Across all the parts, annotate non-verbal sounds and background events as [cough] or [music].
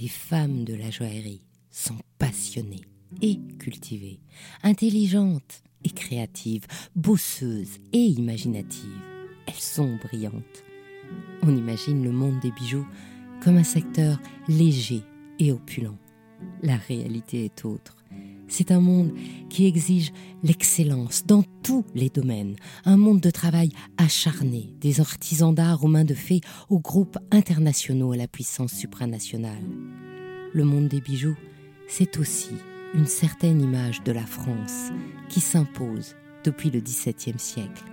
les femmes de la joaillerie sont passionnées et cultivées, intelligentes et créatives, bosseuses et imaginatives. Elles sont brillantes. On imagine le monde des bijoux comme un secteur léger et opulent. La réalité est autre. C'est un monde qui exige l'excellence dans tous les domaines, un monde de travail acharné, des artisans d'art aux mains de fées aux groupes internationaux à la puissance supranationale. Le monde des bijoux, c'est aussi une certaine image de la France qui s'impose depuis le XVIIe siècle.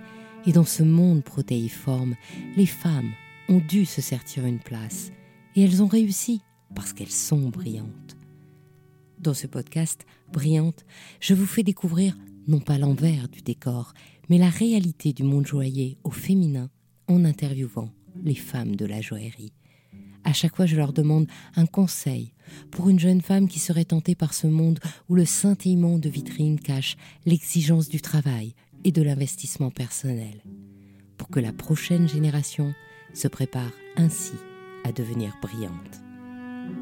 Et dans ce monde protéiforme, les femmes ont dû se sertir une place. Et elles ont réussi parce qu'elles sont brillantes. Dans ce podcast, Brillante, je vous fais découvrir non pas l'envers du décor, mais la réalité du monde joaillier au féminin en interviewant les femmes de la joaillerie. À chaque fois, je leur demande un conseil pour une jeune femme qui serait tentée par ce monde où le scintillement de vitrine cache l'exigence du travail et de l'investissement personnel, pour que la prochaine génération se prépare ainsi à devenir brillante.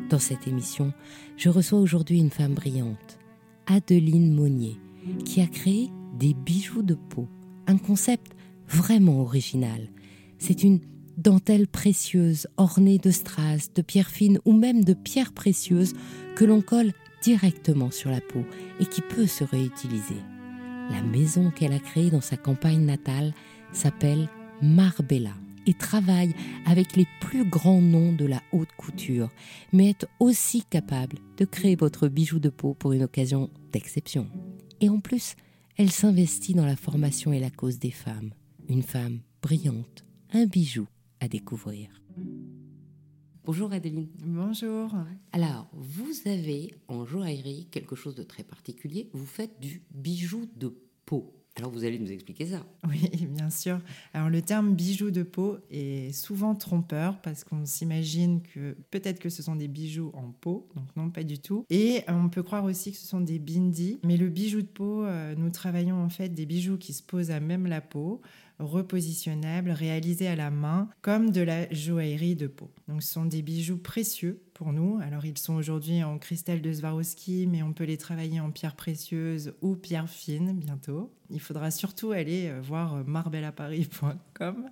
Dans cette émission, je reçois aujourd'hui une femme brillante, Adeline Monnier, qui a créé des bijoux de peau, un concept vraiment original. C'est une dentelle précieuse ornée de strass, de pierres fines ou même de pierres précieuses que l'on colle directement sur la peau et qui peut se réutiliser. La maison qu'elle a créée dans sa campagne natale s'appelle Marbella et travaille avec les plus grands noms de la haute couture, mais est aussi capable de créer votre bijou de peau pour une occasion d'exception. Et en plus, elle s'investit dans la formation et la cause des femmes. Une femme brillante, un bijou à découvrir. Bonjour Adeline. Bonjour. Alors, vous avez en joaillerie quelque chose de très particulier. Vous faites du bijou de peau. Alors vous allez nous expliquer ça. Oui, bien sûr. Alors le terme bijou de peau est souvent trompeur parce qu'on s'imagine que peut-être que ce sont des bijoux en peau, donc non pas du tout. Et on peut croire aussi que ce sont des bindis, mais le bijou de peau, euh, nous travaillons en fait des bijoux qui se posent à même la peau, repositionnables, réalisés à la main, comme de la joaillerie de peau. Donc ce sont des bijoux précieux pour nous. Alors ils sont aujourd'hui en cristal de Swarovski, mais on peut les travailler en pierre précieuse ou pierre fine bientôt. Il faudra surtout aller euh, voir marbellaparis.com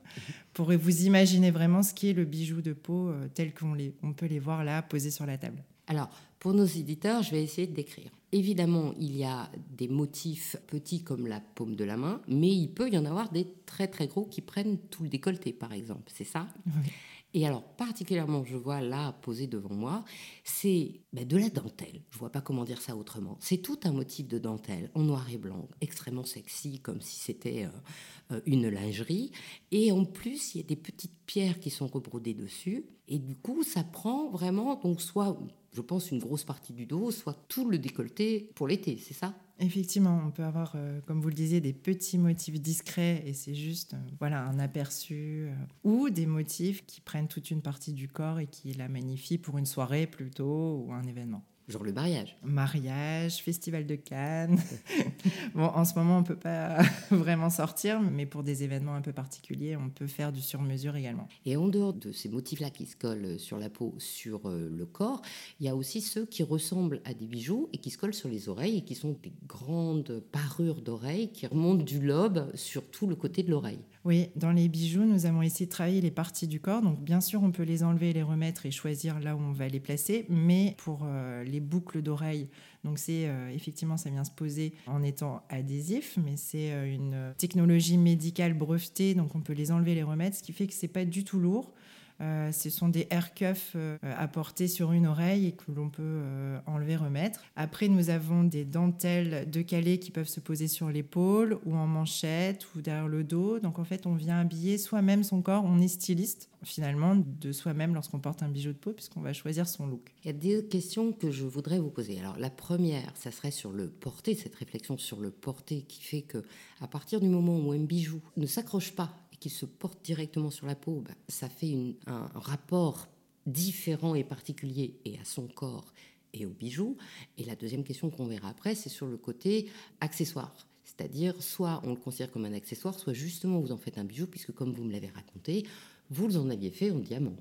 pour vous imaginer vraiment ce qui est le bijou de peau euh, tel qu'on on peut les voir là posés sur la table. Alors, pour nos éditeurs, je vais essayer de décrire. Évidemment, il y a des motifs petits comme la paume de la main, mais il peut y en avoir des très très gros qui prennent tout le décolleté, par exemple. C'est ça? Oui. Et alors, particulièrement, je vois là, posé devant moi, c'est ben, de la dentelle. Je vois pas comment dire ça autrement. C'est tout un motif de dentelle, en noir et blanc, extrêmement sexy, comme si c'était euh, euh, une lingerie. Et en plus, il y a des petites pierres qui sont rebrodées dessus. Et du coup, ça prend vraiment, donc soit, je pense, une grosse partie du dos, soit tout le décolleté pour l'été, c'est ça? Effectivement, on peut avoir, euh, comme vous le disiez, des petits motifs discrets et c'est juste euh, voilà, un aperçu, euh, ou des motifs qui prennent toute une partie du corps et qui la magnifient pour une soirée plutôt ou un événement. Genre le mariage. Mariage, festival de Cannes. [laughs] bon, en ce moment, on ne peut pas [laughs] vraiment sortir, mais pour des événements un peu particuliers, on peut faire du sur-mesure également. Et en dehors de ces motifs-là qui se collent sur la peau, sur euh, le corps, il y a aussi ceux qui ressemblent à des bijoux et qui se collent sur les oreilles et qui sont des grandes parures d'oreilles qui remontent du lobe sur tout le côté de l'oreille. Oui, dans les bijoux, nous avons essayé de travailler les parties du corps. Donc, bien sûr, on peut les enlever, les remettre et choisir là où on va les placer. Mais pour euh, les boucles d'oreilles, donc c'est euh, effectivement, ça vient se poser en étant adhésif, mais c'est euh, une technologie médicale brevetée. Donc, on peut les enlever, les remettre, ce qui fait que c'est pas du tout lourd. Euh, ce sont des air cuffs euh, apportés sur une oreille et que l'on peut euh, enlever, remettre. Après, nous avons des dentelles de calais qui peuvent se poser sur l'épaule ou en manchette ou derrière le dos. Donc en fait, on vient habiller soi-même son corps. On est styliste finalement de soi-même lorsqu'on porte un bijou de peau puisqu'on va choisir son look. Il y a deux questions que je voudrais vous poser. Alors la première, ça serait sur le porté, cette réflexion sur le porté qui fait que à partir du moment où un bijou ne s'accroche pas qui se porte directement sur la peau, ben, ça fait un rapport différent et particulier et à son corps et aux bijoux. Et la deuxième question qu'on verra après, c'est sur le côté accessoire. C'est-à-dire, soit on le considère comme un accessoire, soit justement vous en faites un bijou, puisque comme vous me l'avez raconté, vous en aviez fait en diamant.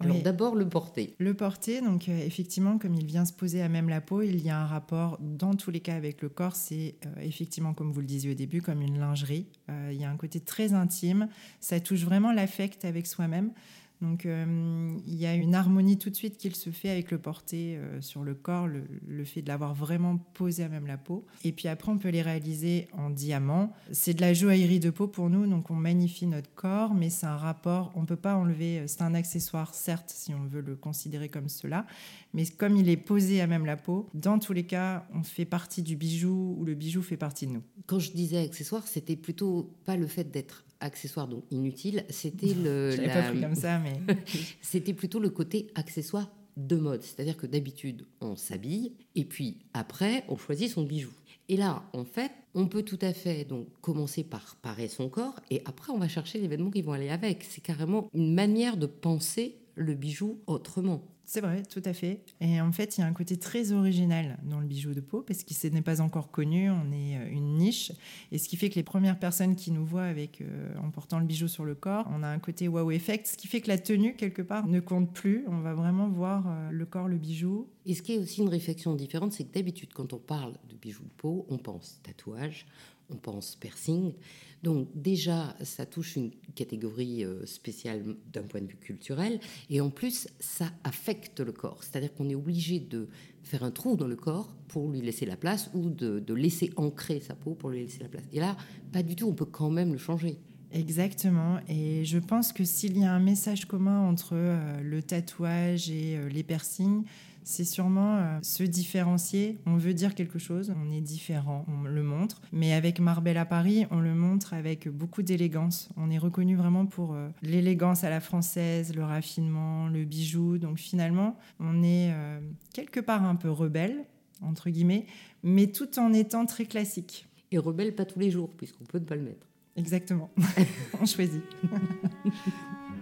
Alors d'abord le porter. Le porter, donc euh, effectivement, comme il vient se poser à même la peau, il y a un rapport dans tous les cas avec le corps. C'est euh, effectivement, comme vous le disiez au début, comme une lingerie. Euh, il y a un côté très intime. Ça touche vraiment l'affect avec soi-même. Donc euh, il y a une harmonie tout de suite qu'il se fait avec le porté euh, sur le corps, le, fait de l'avoir vraiment posé à même la peau. Et puis après, on peut les réaliser en diamant. C'est de la joaillerie de peau pour nous, donc on magnifie notre corps, mais c'est un rapport, on ne peut pas enlever, euh, c'est un accessoire certes si on veut le considérer comme cela, mais comme il est posé à même la peau, dans tous les cas, on fait partie du bijou ou le bijou fait partie de nous. Quand je disais accessoire, c'était plutôt pas le fait d'être accessoire donc inutile, c'était [laughs] le. la... pas pris comme ça, mais. [laughs] c'était plutôt le côté accessoire de mode. C'est-à-dire que d'habitude, on s'habille et puis après, on choisit son bijou. Et là, en fait, on peut tout à fait donc commencer par parer son corps et après, on va chercher les vêtements qui vont aller avec. C'est carrément une manière de penser le bijou autrement. C'est vrai, tout à fait. Et en fait, il y a un côté très original dans le bijou de peau parce qu'il n'est pas encore connu, on est euh, une niche. Et ce qui fait que les premières personnes qui nous voient avec, euh, en portant le bijou sur le corps, on a un côté wow effect, ce qui fait que la tenue, quelque part, ne compte plus. On va vraiment voir euh, le corps, le bijou. Et ce qui est aussi une réflexion différente, c'est que d'habitude, quand on parle de bijou de peau, on pense tatouage, on pense piercing. Donc déjà, ça touche une catégorie euh, spéciale d'un point de vue culturel, et en plus, ça affecte le corps. C'est-à-dire qu'on est obligé de faire un trou dans le corps pour lui laisser la place, ou de, laisser ancrer sa peau pour lui laisser la place. Et là, pas du tout, on peut quand même le changer. Exactement. Et je pense que s'il y a un message commun entre euh, le tatouage et euh, les piercings, c'est sûrement euh, se différencier. On veut dire quelque chose, on est différent, on le montre. Mais avec Marbella à Paris, on le montre avec beaucoup d'élégance. On est reconnu vraiment pour euh, l'élégance à la française, le raffinement, le bijou. Donc finalement, on est euh, quelque part un peu rebelle, entre guillemets, mais tout en étant très classique. Et rebelle pas tous les jours, puisqu'on peut ne pas le mettre. Exactement. [laughs] on choisit. [laughs]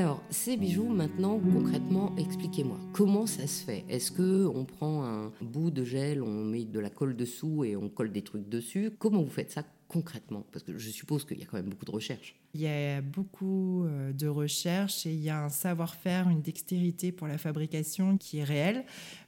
Alors, ces bijoux, maintenant, concrètement, expliquez-moi. Comment ça se fait? Est-ce que on prend un bout de gel, on met de la colle dessous et on colle des trucs dessus? Comment vous faites ça? Concrètement Parce que je suppose qu'il y a quand même beaucoup de recherches. Il y a beaucoup euh, de recherches et il y a un savoir-faire, une dextérité pour la fabrication qui est réelle.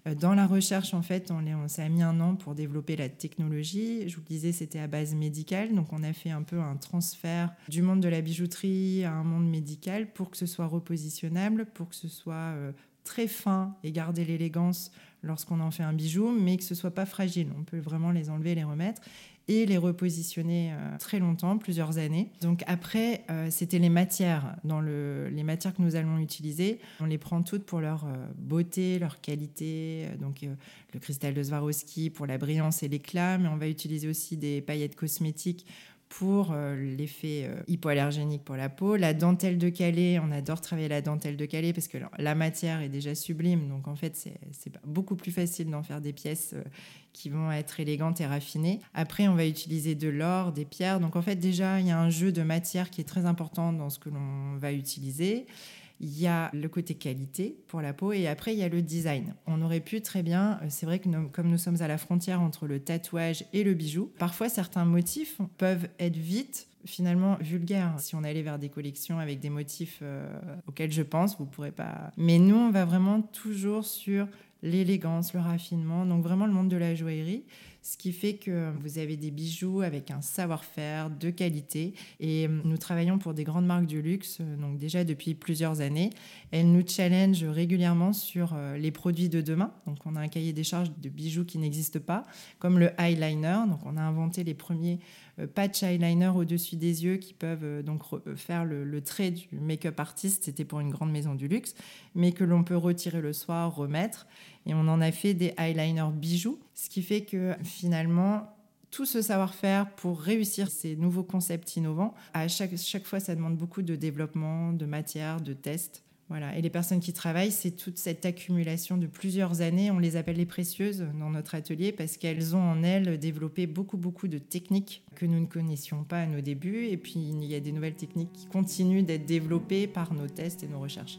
Euh, dans la recherche, en fait, on, on s'est mis un an pour développer la technologie. Je vous disais, c'était à base médicale. Donc, on a fait un peu un transfert du monde de la bijouterie à un monde médical pour que ce soit repositionnable, pour que ce soit euh, très fin et garder l'élégance lorsqu'on en fait un bijou, mais que ce soit pas fragile. On peut vraiment les enlever, les remettre et les repositionner euh, très longtemps, plusieurs années. Donc après, euh, c'était les matières. Dans le, les matières que nous allons utiliser, on les prend toutes pour leur euh, beauté, leur qualité. Donc le cristal de Swarovski pour la brillance et l'éclat, mais on va utiliser aussi des paillettes cosmétiques pour euh, l'effet euh, hypoallergénique pour la peau. La dentelle de Calais, on adore travailler la dentelle de Calais parce que la matière est déjà sublime, donc en fait c'est beaucoup plus facile d'en faire des pièces euh, qui vont être élégantes et raffinées. Après, on va utiliser de l'or, des pierres, donc en fait déjà il y a un jeu de matière qui est très important dans ce que l'on va utiliser. Il y a le côté qualité pour la peau et après il y a le design. On aurait pu très bien, euh, c'est vrai que comme nous sommes à la frontière entre le tatouage et le bijou, parfois certains motifs peuvent être vite finalement vulgaires. Si on allait vers des collections avec des motifs euh, auxquels je pense, vous pourrez pas. Mais nous, on va vraiment toujours sur l'élégance, le raffinement, donc vraiment le monde de la joaillerie, ce qui fait que vous avez des bijoux avec un savoir-faire de qualité. Et euh, nous travaillons pour des grandes marques du luxe, euh, donc déjà depuis plusieurs années. Elles nous challengent régulièrement sur euh, les produits de demain, donc on a un cahier des charges de bijoux qui n'existe pas, comme le eyeliner, donc on a inventé les premiers patch eyeliner au-dessus des yeux qui peuvent donc faire le, le trait du make-up artiste, c'était pour une grande maison du luxe, mais que l'on peut retirer le soir, remettre. Et on en a fait des eyeliners bijoux, ce qui fait que finalement, tout ce savoir-faire pour réussir ces nouveaux concepts innovants, à chaque, chaque fois, ça demande beaucoup de développement, de matière, de tests. Voilà. Et les personnes qui travaillent, c'est toute cette accumulation de plusieurs années. On les appelle les précieuses dans notre atelier parce qu'elles ont en elles développé beaucoup, beaucoup de techniques que nous ne connaissions pas à nos débuts. Et puis, il y a des nouvelles techniques qui continuent d'être développées par nos tests et nos recherches.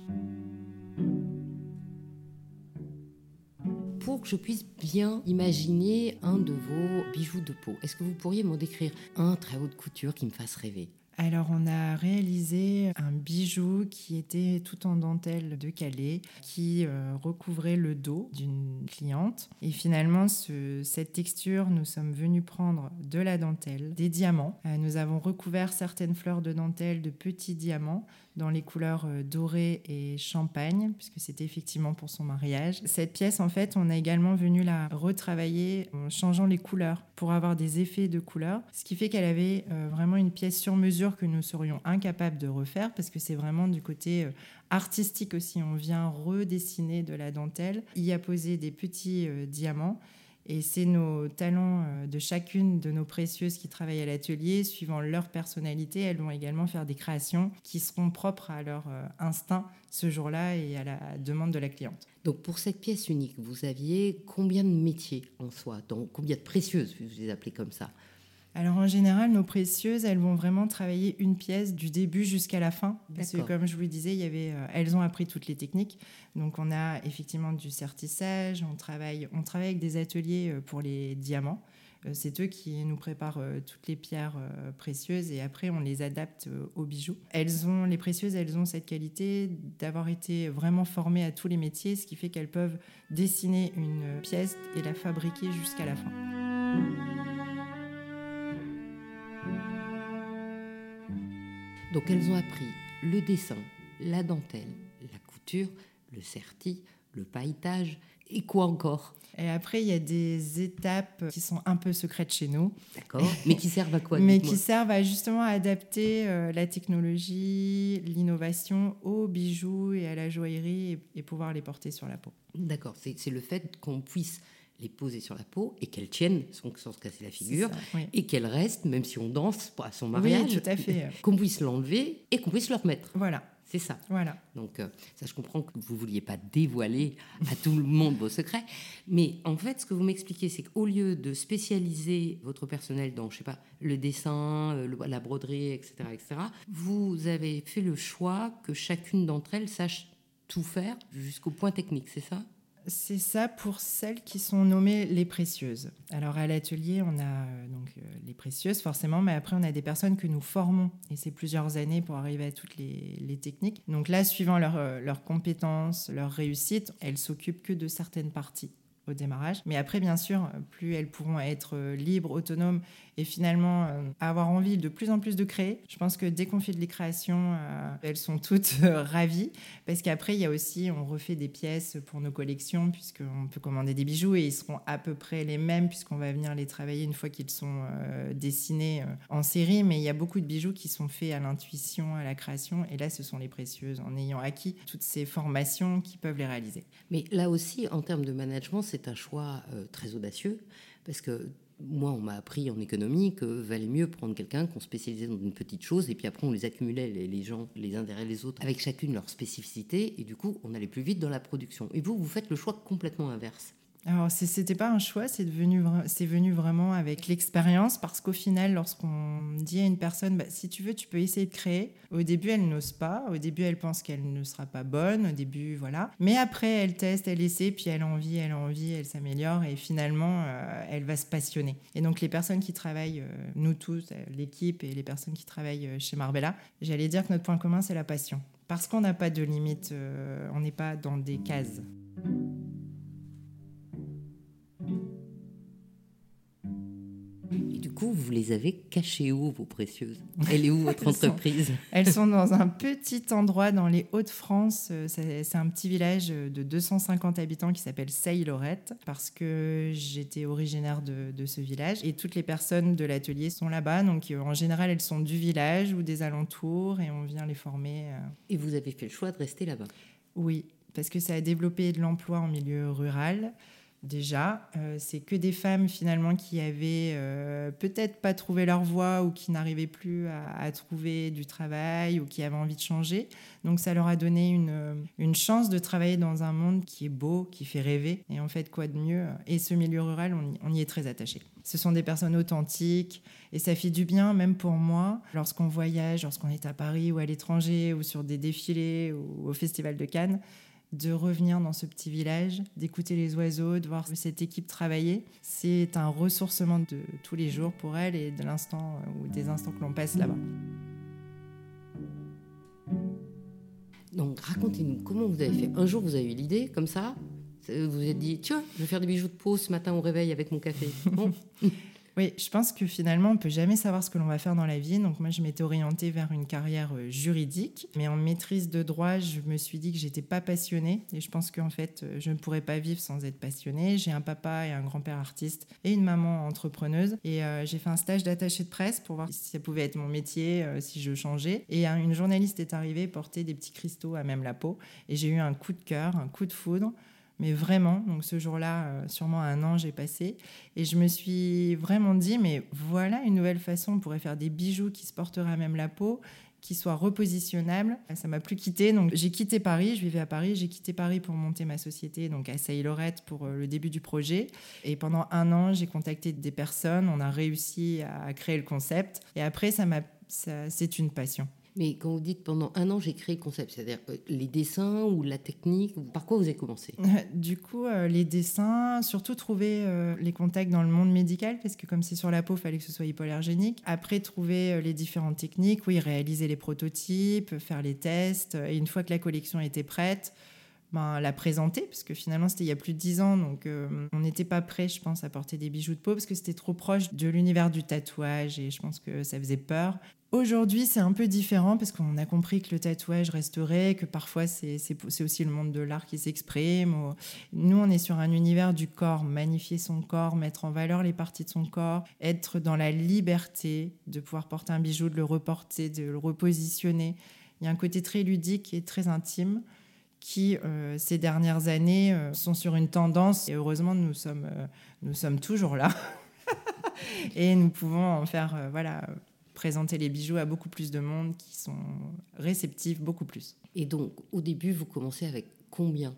Pour que je puisse bien imaginer un de vos bijoux de peau. Est-ce que vous pourriez m'en décrire un très haut de couture qui me fasse rêver? Alors, on a réalisé un bijou qui était tout en dentelle de Calais, qui euh, recouvrait le dos d'une cliente. Et finalement, cette texture, nous sommes venus prendre de la dentelle, des diamants. Euh, nous avons recouvert certaines fleurs de dentelle de petits diamants dans les couleurs euh, dorées et champagne, puisque c'était effectivement pour son mariage. Cette pièce, en fait, on a également venu la retravailler en changeant les couleurs pour avoir des effets de couleurs, ce qui fait qu'elle avait euh, vraiment une pièce sur mesure que nous serions incapables de refaire, parce que c'est vraiment du côté euh, artistique aussi. On vient redessiner de la dentelle, y a posé des petits diamants et c'est nos talents euh, de chacune de nos précieuses qui travaillent à l'atelier, suivant leur personnalité, elles vont également faire des créations qui seront propres à leur euh, instinct ce jour-là et à la demande de la cliente. Donc pour cette pièce unique, vous aviez combien de métiers en soi? Donc Combien de précieuses, vous les appelez comme ça? Alors en général, nos précieuses, elles vont vraiment travailler une pièce du début jusqu'à la fin. Parce que comme je vous le disais, il y avait, euh, elles ont appris toutes les techniques. Donc on a effectivement du sertissage, on travaille, on travaille avec des ateliers euh, pour les diamants. Euh, c'est eux qui nous préparent toutes les pierres précieuses et après on les adapte aux bijoux. Elles ont, les précieuses, elles ont cette qualité d'avoir été vraiment formées à tous les métiers, ce qui fait qu'elles peuvent dessiner une pièce et la fabriquer jusqu'à la fin. Donc elles ont appris le dessin, la dentelle, la couture, le serti, le pailletage et quoi encore? Et après, il y a des étapes qui sont un peu secrètes chez nous. D'accord. Mais qui servent à quoi Mais qui servent à justement adapter euh, la technologie, l'innovation aux bijoux et à la joaillerie et pouvoir les porter sur la peau. D'accord. C'est le fait qu'on puisse les poser sur la peau et qu'elles tiennent sans, se casser la figure et qu'elles restent, même si on danse à son mariage, oui, tout à fait. qu'on puisse l'enlever et qu'on puisse le remettre. Voilà. C'est ça. Voilà. Donc, euh, ça, je comprends que vous vouliez pas dévoiler à tout le monde vos secrets. Mais en fait, ce que vous m'expliquez, c'est qu'au lieu de spécialiser votre personnel dans, je sais pas, le dessin, euh, la broderie, etc., etc., vous avez fait le choix que chacune d'entre elles sache tout faire jusqu'au point technique, c'est ça? C'est ça pour celles qui sont nommées les précieuses. Alors à l'atelier, on a euh, donc euh, les précieuses forcément, mais après on a des personnes que nous formons et c'est plusieurs années pour arriver à toutes les, techniques. Donc là, suivant euh, leurs compétences, leur réussite, elles s'occupent que de certaines parties au démarrage. Mais après, bien sûr, plus elles pourront être libres, autonomes et finalement euh, avoir envie de plus en plus de créer. Je pense que dès qu'on fait de les créations, euh, elles sont toutes [laughs] euh, ravies parce qu'après, il y a aussi, on refait des pièces pour nos collections puisqu'on peut commander des bijoux et ils seront à peu près les mêmes puisqu'on va venir les travailler une fois qu'ils sont dessinés en série. Mais il y a beaucoup de bijoux qui sont faits à l'intuition, à la création et là, ce sont les précieuses en ayant acquis toutes ces formations qui peuvent les réaliser. Mais là aussi, en termes de management, c'est un choix très audacieux parce que moi, on m'a appris en économie que valait mieux prendre quelqu'un qu'on spécialisait dans une petite chose, et puis après, on les accumulait, les, gens, les uns derrière les autres, avec chacune leur spécificité, et du coup, on allait plus vite dans la production. Et vous, vous faites le choix complètement inverse. Alors, c'était pas un choix, c'est venu, venu vraiment avec l'expérience parce qu'au final, lorsqu'on dit à une personne, bah, si tu veux, tu peux essayer de créer, au début, elle n'ose pas, au début, elle pense qu'elle ne sera pas bonne, au début, voilà. Mais après, elle teste, elle essaie, puis elle a envie, elle a envie, elle s'améliore et finalement, euh, elle va se passionner. Et donc, les personnes qui travaillent, euh, nous tous, euh, l'équipe et les personnes qui travaillent chez Marbella, j'allais dire que notre point commun, c'est la passion. Parce qu'on n'a pas de limite, on n'est pas dans des cases. Vous les avez cachées où, vos précieuses? Elle est où, votre [laughs] entreprise? Elles sont dans un petit endroit dans les Hauts-de-France. Euh, c'est un petit village de 250 habitants qui s'appelle Seille-Lorette, parce que j'étais originaire de, de, ce village. Et toutes les personnes de l'atelier sont là-bas. Donc, euh, en général, elles sont du village ou des alentours et on vient les former. Euh. Et vous avez fait le choix de rester là-bas? Oui, parce que ça a développé de l'emploi en milieu rural déjà. Euh, c'est que des femmes finalement qui avaient euh, peut-être pas trouvé leur voie ou qui n'arrivaient plus à, trouver du travail ou qui avaient envie de changer. Donc ça leur a donné une, une, chance de travailler dans un monde qui est beau, qui fait rêver. Et en fait, quoi de mieux? Et ce milieu rural, on y, on y est très attaché. Ce sont des personnes authentiques et ça fait du bien, même pour moi, lorsqu'on voyage, lorsqu'on est à Paris ou à l'étranger ou sur des défilés ou au Festival de Cannes de revenir dans ce petit village, d'écouter les oiseaux, de voir cette équipe travailler. C'est un ressourcement de tous les jours pour elle et de l'instant ou des instants que l'on passe là-bas. Donc racontez-nous comment vous avez fait? Un jour vous avez eu l'idée comme ça, vous vous êtes dit tiens je vais faire des bijoux de peau ce matin au réveil avec mon café. Bon. [laughs] Oui, je pense que finalement, on peut jamais savoir ce que l'on va faire dans la vie. Donc moi, je m'étais orientée vers une carrière euh, juridique, mais en maîtrise de droit, je me suis dit que j'étais pas passionnée, et je pense qu'en fait, euh, je ne pourrais pas vivre sans être passionnée. J'ai un papa et un grand-père artiste et une maman entrepreneuse, et euh, j'ai fait un stage d'attaché de presse pour voir si ça pouvait être mon métier, si je changeais. Et une journaliste est arrivée porter des petits cristaux à même la peau, et j'ai eu un coup de cœur, un coup de foudre mais vraiment, donc ce jour-là, euh, sûrement un an j'ai passé, et je me suis vraiment dit, mais voilà une nouvelle façon, on pourrait faire des bijoux qui se porteraient même la peau, qui soient repositionnables. Ça m'a plus quitté, donc j'ai quitté Paris, je vivais à Paris, j'ai quitté Paris pour monter ma société, donc à Sailorette pour euh, le début du projet. Et pendant un an, j'ai contacté des personnes, on a réussi à créer le concept, et après, ça m'a, c'est une passion. Mais quand vous dites pendant un an, j'ai créé le concept, c'est-à-dire euh, les dessins ou la technique, par quoi vous avez commencé? Du coup, euh, les dessins, surtout trouver euh, les contacts dans le monde médical, parce que comme c'est sur la peau, il fallait que ce soit hypoallergénique. Après, trouver les différentes techniques, oui, réaliser les prototypes, faire les tests. Et une fois que la collection était prête, ben, la présenter, parce que finalement c'était il y a plus de dix ans, donc on n'était pas prêt, je pense, à porter des bijoux de peau, parce que c'était trop proche de l'univers du tatouage, et je pense que ça faisait peur. Aujourd'hui, c'est un peu différent parce qu'on a compris que le tatouage resterait, que parfois c'est aussi le monde de l'art qui s'exprime. Nous, on est sur un univers du corps, magnifier son corps, mettre en valeur les parties de son corps, être dans la liberté de pouvoir porter un bijou, de le reporter, de le repositionner. Il y a un côté très ludique et très intime qui, euh, ces dernières années, euh, sont sur une tendance. Et heureusement, nous sommes, euh, nous sommes toujours là. [laughs] et nous pouvons en faire, voilà présenter les bijoux à beaucoup plus de monde qui sont réceptifs beaucoup plus. Et donc, au début, vous commencez avec combien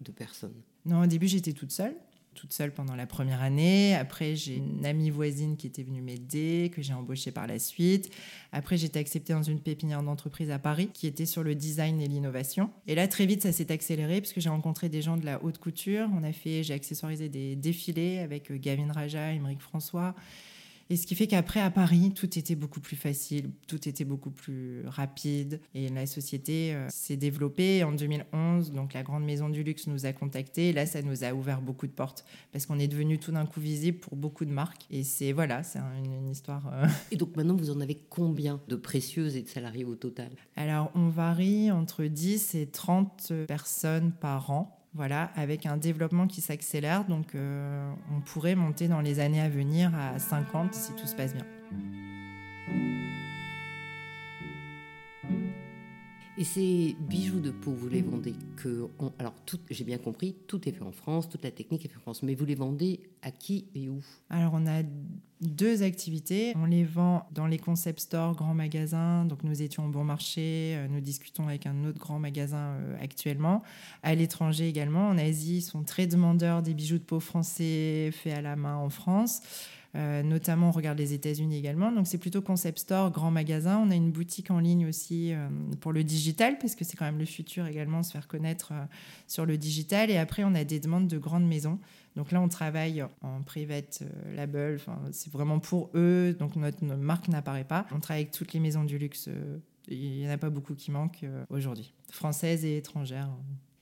de personnes? Non, au début, j'étais toute seule toute seule pendant la première année. Après, j'ai une amie voisine qui était venue m'aider, que j'ai embauchée par la suite. Après, été acceptée dans une pépinière d'entreprise à Paris qui était sur le design et l'innovation. Et là, très vite, ça s'est accéléré parce que j'ai rencontré des gens de la haute couture. On a fait, j'ai accessoirisé des défilés avec euh, Gavin Raja, Émeric François. Et ce qui fait qu'après, à Paris, tout était beaucoup plus facile, tout était beaucoup plus rapide. Et la société euh, s'est développée en 2011. Donc, la grande maison du luxe nous a contactés. Là, ça nous a ouvert beaucoup de portes parce qu'on est devenu tout d'un coup visible pour beaucoup de marques. Et c'est, voilà, c'est une, histoire. Euh, [laughs] et donc, maintenant, vous en avez combien de précieuses et de salariés au total? Alors, on varie entre 10 et 30 personnes par an. Voilà, avec un développement qui s'accélère, donc euh, on pourrait monter dans les années à venir à 50 si tout se passe bien. Et ces bijoux de peau, vous les vendez que. alors, j'ai bien compris, tout est fait en France, toute la technique est faite en France, mais vous les vendez à qui et où? Alors, on a deux activités. On les vend dans les concept stores, grands magasins. Donc, nous étions au bon marché. Euh, nous discutons avec un autre grand magasin euh, actuellement. À l'étranger également. En Asie, ils sont très demandeurs des bijoux de peau français faits à la main en France. Euh, notamment, on regarde les États-Unis également. Donc, c'est plutôt concept store, grand magasin. On a une boutique en ligne aussi pour le digital, parce que c'est quand même le futur également, se faire connaître sur le digital. Et après, on a des demandes de grandes maisons. Donc là, on travaille en private euh, label. Enfin, c'est vraiment pour eux. Donc notre, marque n'apparaît pas. On travaille avec toutes les maisons du luxe. Euh, il n'y en a pas beaucoup qui manquent euh, aujourd'hui, françaises et étrangères.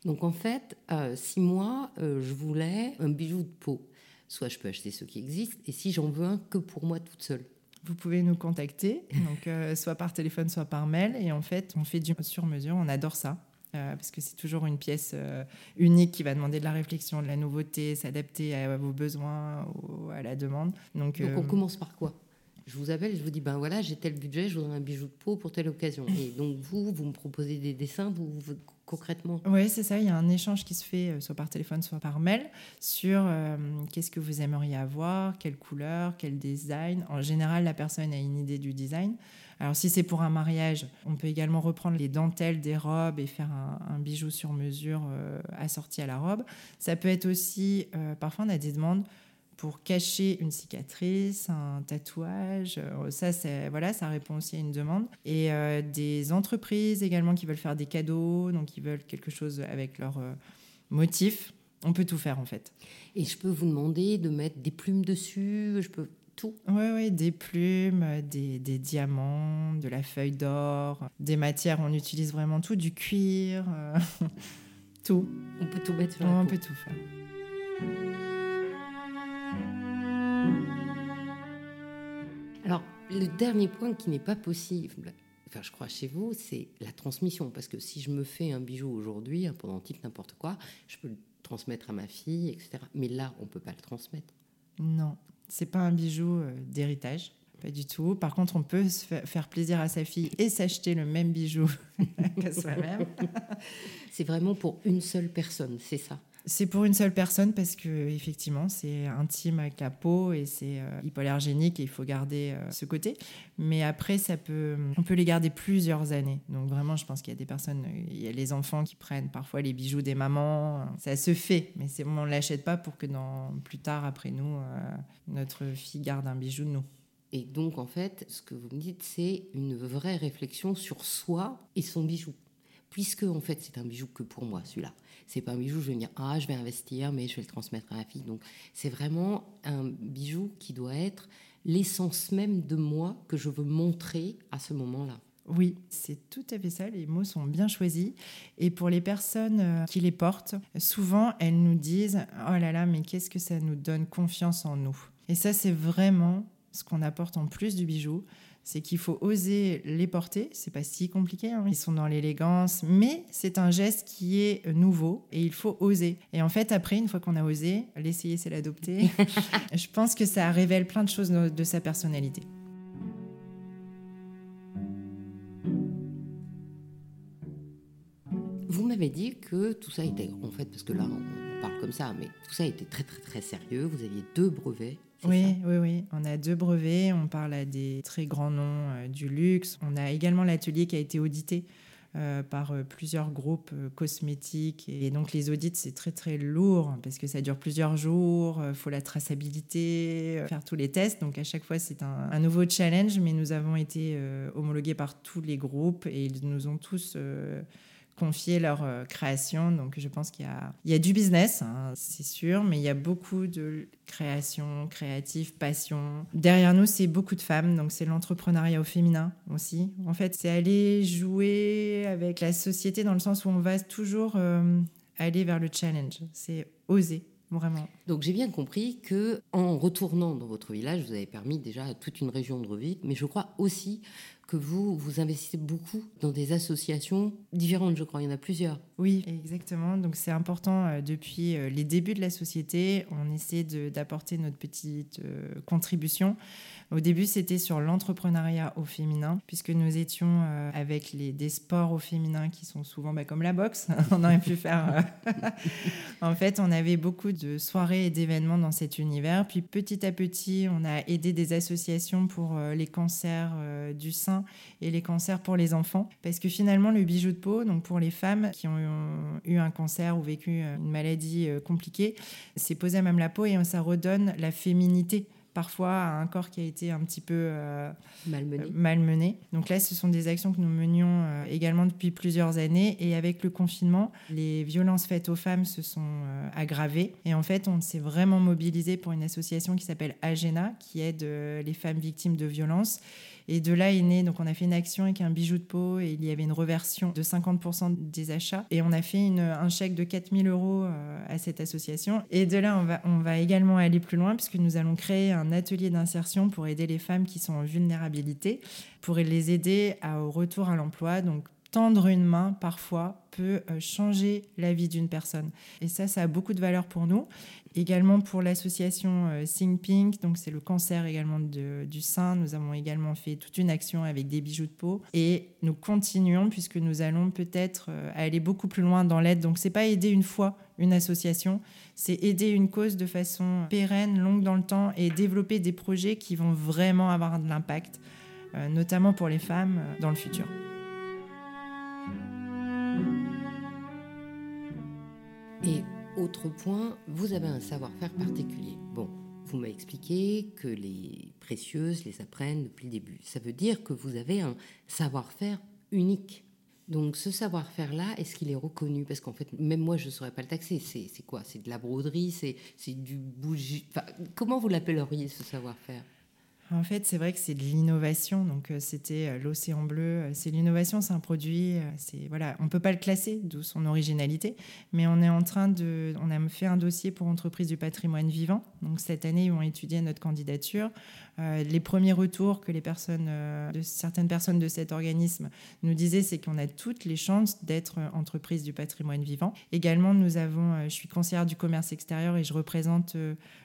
Donc en fait, si moi, je voulais un bijou de peau, soit je peux acheter ceux qui existent, et si j'en veux un que pour moi toute seule. Vous pouvez nous contacter, donc soit par téléphone, soit par mail, et en fait, on fait du sur mesure. On adore ça. Euh, parce que c'est toujours une pièce euh, unique qui va demander de la réflexion, de la nouveauté, s'adapter à, vos besoins, ou à la demande. Donc, donc on euh, commence par quoi? Je vous appelle, je vous dis, ben voilà, j'ai tel budget, je voudrais un bijou de peau pour telle occasion. Et donc vous, vous me proposez des dessins, vous, concrètement Oui, c'est ça. Il y a un échange qui se fait soit par téléphone, soit par mail sur qu'est-ce que vous aimeriez avoir, quelle couleur, quel design. En général, la personne a une idée du design. Alors si c'est pour un mariage, on peut également reprendre les dentelles des robes et faire un, bijou sur mesure euh, assorti à la robe. Ça peut être aussi, euh, parfois on a des demandes pour cacher une cicatrice, un tatouage. Euh, ça, voilà, ça répond aussi à une demande. Et des entreprises également qui veulent faire des cadeaux, donc qui veulent quelque chose avec leur motif. On peut tout faire en fait. Et je peux vous demander de mettre des plumes dessus. Je peux tout? Oui, ouais, des plumes, des, des, diamants, de la feuille d'or, des matières, on utilise vraiment tout, du cuir, euh, [laughs] tout. On peut tout mettre sur On peut tout faire. Alors, le dernier point qui n'est pas possible, enfin je crois chez vous, c'est la transmission. Parce que si je me fais un bijou aujourd'hui, un pendentif, n'importe quoi, je peux le transmettre à ma fille, etc. Mais là, on ne peut pas le transmettre. Non, c'est pas un bijou euh, d'héritage. Pas du tout. Par contre, on peut se faire plaisir à sa fille et s'acheter le même bijou [laughs] que soi-même. c'est vraiment pour une seule personne, c'est ça c'est pour une seule personne parce que effectivement c'est intime avec la peau et c'est euh, hypoallergénique et il faut garder euh, ce côté. Mais après ça peut, on peut les garder plusieurs années. Donc vraiment je pense qu'il y a des personnes, il y a les enfants qui prennent parfois les bijoux des mamans. Ça se fait, mais c'est on l'achète pas pour que dans plus tard après nous euh, notre fille garde un bijou de nous. Et donc en fait ce que vous me dites c'est une vraie réflexion sur soi et son bijou puisque en fait c'est un bijou que pour moi celui-là. C'est pas un bijou, je vais me dire ah je vais investir, mais je vais le transmettre à ma fille. Donc c'est vraiment un bijou qui doit être l'essence même de moi que je veux montrer à ce moment-là. Oui, c'est tout à fait ça, les mots sont bien choisis. Et pour les personnes euh, qui les portent, souvent elles nous disent Oh là là, mais qu'est-ce que ça nous donne confiance en nous? Et ça, c'est vraiment ce qu'on apporte en plus du bijou c'est qu'il faut oser les porter. C'est pas si compliqué, hein. ils sont dans l'élégance, mais c'est un geste qui est nouveau et il faut oser. Et en fait, après, une fois qu'on a osé, l'essayer, c'est l'adopter. [laughs] Je pense que ça révèle plein de choses de sa personnalité. Vous m'avez dit que tout ça était, en fait, parce que là, on parle comme ça, mais tout ça était très, très, très sérieux. Vous aviez deux brevets oui, oui, oui. On a deux brevets. On parle à des très grands noms euh, du luxe. On a également l'atelier qui a été audité euh, par euh, plusieurs groupes cosmétiques. Et donc les audits, c'est très très lourd parce que ça dure plusieurs jours, il faut la traçabilité, faire tous les tests. Donc à chaque fois, c'est un, un, nouveau challenge, mais nous avons été homologués par tous les groupes et ils nous ont tous confier leur euh, création. Donc je pense qu'il y y a du business, hein, c'est sûr, mais il y a beaucoup de création, créative, passion. Derrière nous, c'est beaucoup de femmes, donc c'est l'entrepreneuriat au féminin aussi. En fait, c'est aller jouer avec la société dans le sens où on va toujours euh, aller vers le challenge. C'est oser. Vraiment. Donc j'ai bien compris que en retournant dans votre village, vous avez permis déjà toute une région de revivre, mais je crois aussi que vous, vous investissez beaucoup dans des associations différentes, je crois, il y en a plusieurs. Oui, exactement. Donc c'est important, euh, depuis euh, les débuts de la société, on essaie d'apporter notre petite euh, contribution. Au début, c'était sur l'entrepreneuriat au féminin, puisque nous étions avec les, des sports au féminin qui sont souvent bah, comme la boxe. [laughs] on aurait pu faire... [laughs] en fait, on avait beaucoup de soirées et d'événements dans cet univers. Puis petit à petit, on a aidé des associations pour les cancers du sein et les cancers pour les enfants. Parce que finalement, le bijou de peau, donc pour les femmes qui ont eu un cancer ou vécu une maladie euh, compliquée, c'est posé à même la peau et ça redonne la féminité parfois à un corps qui a été un petit peu euh, malmené. Euh, malmené. Donc là, ce sont des actions que nous menions également depuis plusieurs années. Et avec le confinement, les violences faites aux femmes se sont aggravées. Et en fait, on s'est vraiment mobilisé pour une association qui s'appelle Agena, qui aide les femmes victimes de violences et de là est né, donc on a fait une action avec un bijou de peau et il y avait une reversion de 50% des achats. Et on a fait un chèque de 4000 euros euh, à cette association. Et de là, on va, on va également aller plus loin puisque nous allons créer un atelier d'insertion pour aider les femmes qui sont en vulnérabilité, pour les aider au retour à l'emploi. Donc tendre une main parfois peut euh, changer la vie d'une personne. Et ça, ça a beaucoup de valeur pour nous. Également pour l'association euh, Sing Pink, donc c'est le cancer également du sein. Nous avons également fait toute une action avec des bijoux de peau et nous continuons puisque nous allons peut-être euh, aller beaucoup plus loin dans l'aide. Donc c'est pas aider une fois une association, c'est aider une cause de façon pérenne, longue dans le temps et développer des projets qui vont vraiment avoir de l'impact, notamment pour les femmes dans le futur. Autre point, vous avez un savoir-faire particulier. Bon, vous m'avez expliqué que les précieuses les apprennent depuis le début. Ça veut dire que vous avez un savoir-faire unique. Donc ce savoir-faire-là, est-ce qu'il est reconnu? Parce qu'en fait, même moi, je ne saurais pas le taxer. C'est quoi? C'est de la broderie? C'est du bougie Comment vous l'appelleriez, ce savoir-faire? En fait, c'est vrai que c'est de l'innovation. Donc, euh, c'était euh, l'océan bleu. Euh, c'est l'innovation, c'est un produit. C'est voilà, on peut pas le classer, d'où son originalité. Mais on est en train de, on a fait un dossier pour entreprise du patrimoine vivant. Donc cette année, ils vont étudier notre candidature. les premiers retours que les personnes, certaines personnes de cet organisme nous disaient, c'est qu'on a toutes les chances d'être entreprise du patrimoine vivant. Également, nous avons, je suis conseillère du commerce extérieur et je représente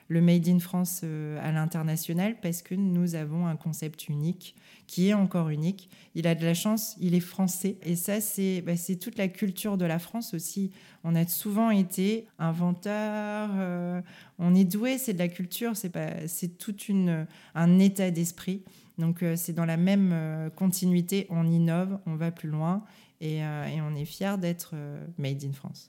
le Made in France à l'international parce que avons un concept unique, qui est encore unique. Il a de la chance, il est français. Et ça, c'est bah, toute la culture de la France aussi. On a souvent été inventeur, euh, on est doué, c'est de la culture, c'est tout une, un état d'esprit. Donc euh, c'est dans la même euh, continuité, on innove, on va plus loin et, et on est fier d'être made in France.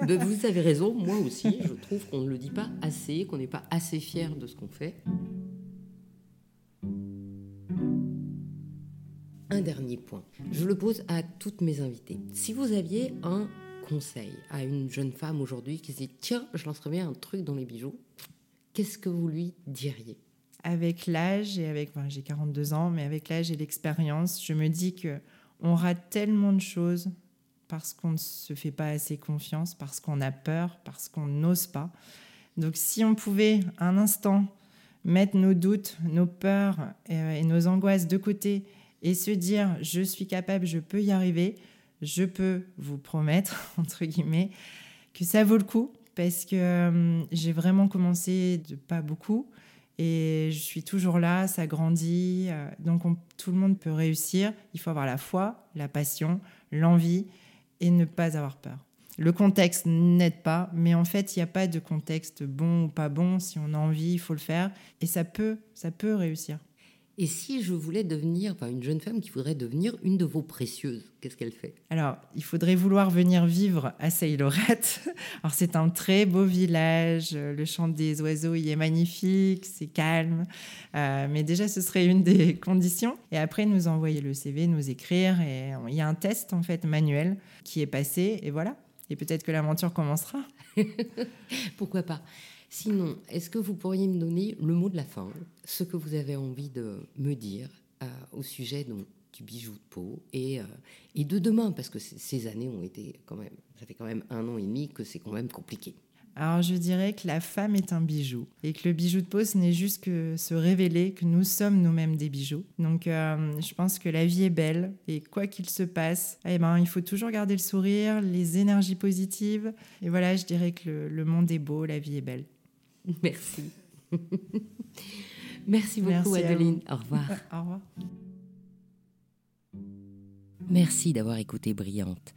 vous avez raison, moi aussi, je trouve qu'on ne le dit pas assez, qu'on n'est pas assez fier de ce qu'on fait. Un dernier point, je le pose à toutes mes invitées. Si vous aviez un conseil à une jeune femme aujourd'hui qui se dit tiens, je lancerais bien un truc dans les bijoux, qu'est-ce que vous lui diriez? Avec l'âge et avec, j'ai 42 ans, mais avec l'âge et l'expérience, je me dis que on rate tellement de choses parce qu'on ne se fait pas assez confiance, parce qu'on a peur, parce qu'on n'ose pas. Donc si on pouvait un instant mettre nos doutes, nos peurs euh, et nos angoisses de côté et se dire je suis capable, je peux y arriver, je peux vous promettre, [laughs] entre guillemets, que ça vaut le coup parce que euh, j'ai vraiment commencé de pas beaucoup et je suis toujours là, ça grandit, euh, donc tout le monde peut réussir. Il faut avoir la foi, la passion, l'envie et ne pas avoir peur. Le contexte n'aide pas, mais en fait, il n'y a pas de contexte bon ou pas bon. Si on a envie, il faut le faire. Et ça peut, ça peut réussir. Et si je voulais devenir, enfin une jeune femme qui voudrait devenir une de vos précieuses, qu'est-ce qu'elle fait? Alors, il faudrait vouloir venir vivre à Seylorette. [laughs] Alors, c'est un très beau village, le chant des oiseaux y est magnifique, c'est calme. Euh, mais déjà, ce serait une des [laughs] conditions. Et après, nous envoyer le CV, nous écrire. Et il y a un test, en fait, manuel qui est passé. Et voilà. Et peut-être que l'aventure commencera. [laughs] Pourquoi pas? Sinon, est-ce que vous pourriez me donner le mot de la fin, ce que vous avez envie de me dire euh, au sujet du bijou de peau et, euh, et de demain, parce que ces années ont été quand même, ça fait quand même un an et demi que c'est quand même compliqué. Alors je dirais que la femme est un bijou et que le bijou de peau, ce n'est juste que se révéler que nous sommes nous-mêmes des bijoux. Donc euh, je pense que la vie est belle et quoi qu'il se passe, eh ben, il faut toujours garder le sourire, les énergies positives. Et voilà, je dirais que le, monde est beau, la vie est belle. [laughs] Merci. [laughs] Merci beaucoup Adeline. Au revoir. Au revoir. Merci d'avoir écouté Brillante.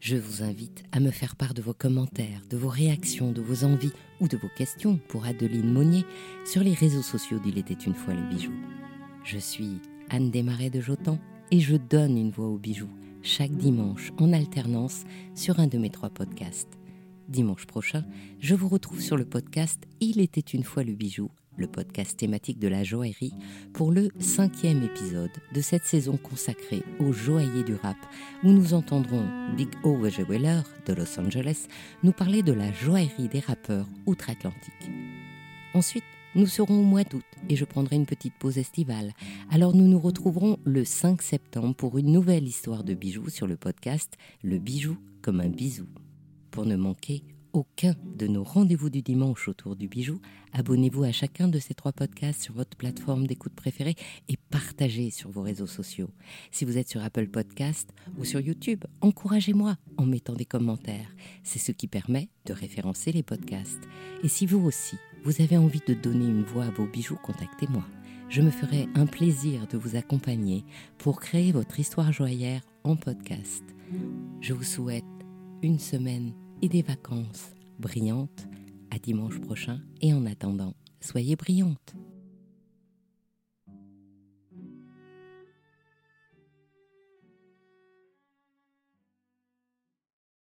Je vous invite à me faire part de vos commentaires, de vos réactions, de vos envies ou de vos questions pour Adeline Monnier sur les réseaux sociaux d'Il était une fois le bijou. Je suis Anne Desmarais de Jotan et je donne une voix au bijou chaque dimanche en alternance sur un de mes trois podcasts. Dimanche prochain, je vous retrouve sur le podcast Il était une fois le bijou le podcast thématique de la joaillerie, pour le cinquième épisode de cette saison consacrée aux joailliers du rap, où nous entendrons Big O Weller de Los Angeles nous parler de la joaillerie des rappeurs outre-Atlantique. Ensuite, nous serons au mois d'août et je prendrai une petite pause estivale. Alors nous nous retrouverons le 5 septembre pour une nouvelle histoire de bijoux sur le podcast Le bijou comme un bisou. Pour ne manquer aucun de nos rendez-vous du dimanche autour du bijou, abonnez-vous à chacun de ces trois podcasts sur votre plateforme d'écoute préférée et partagez sur vos réseaux sociaux. Si vous êtes sur Apple Podcast ou sur YouTube, encouragez-moi en mettant des commentaires. C'est ce qui permet de référencer les podcasts. Et si vous aussi, vous avez envie de donner une voix à vos bijoux, contactez-moi. Je me ferai un plaisir de vous accompagner pour créer votre histoire joyeuse en podcast. Je vous souhaite une semaine et des vacances brillantes. À dimanche prochain et en attendant, soyez brillantes.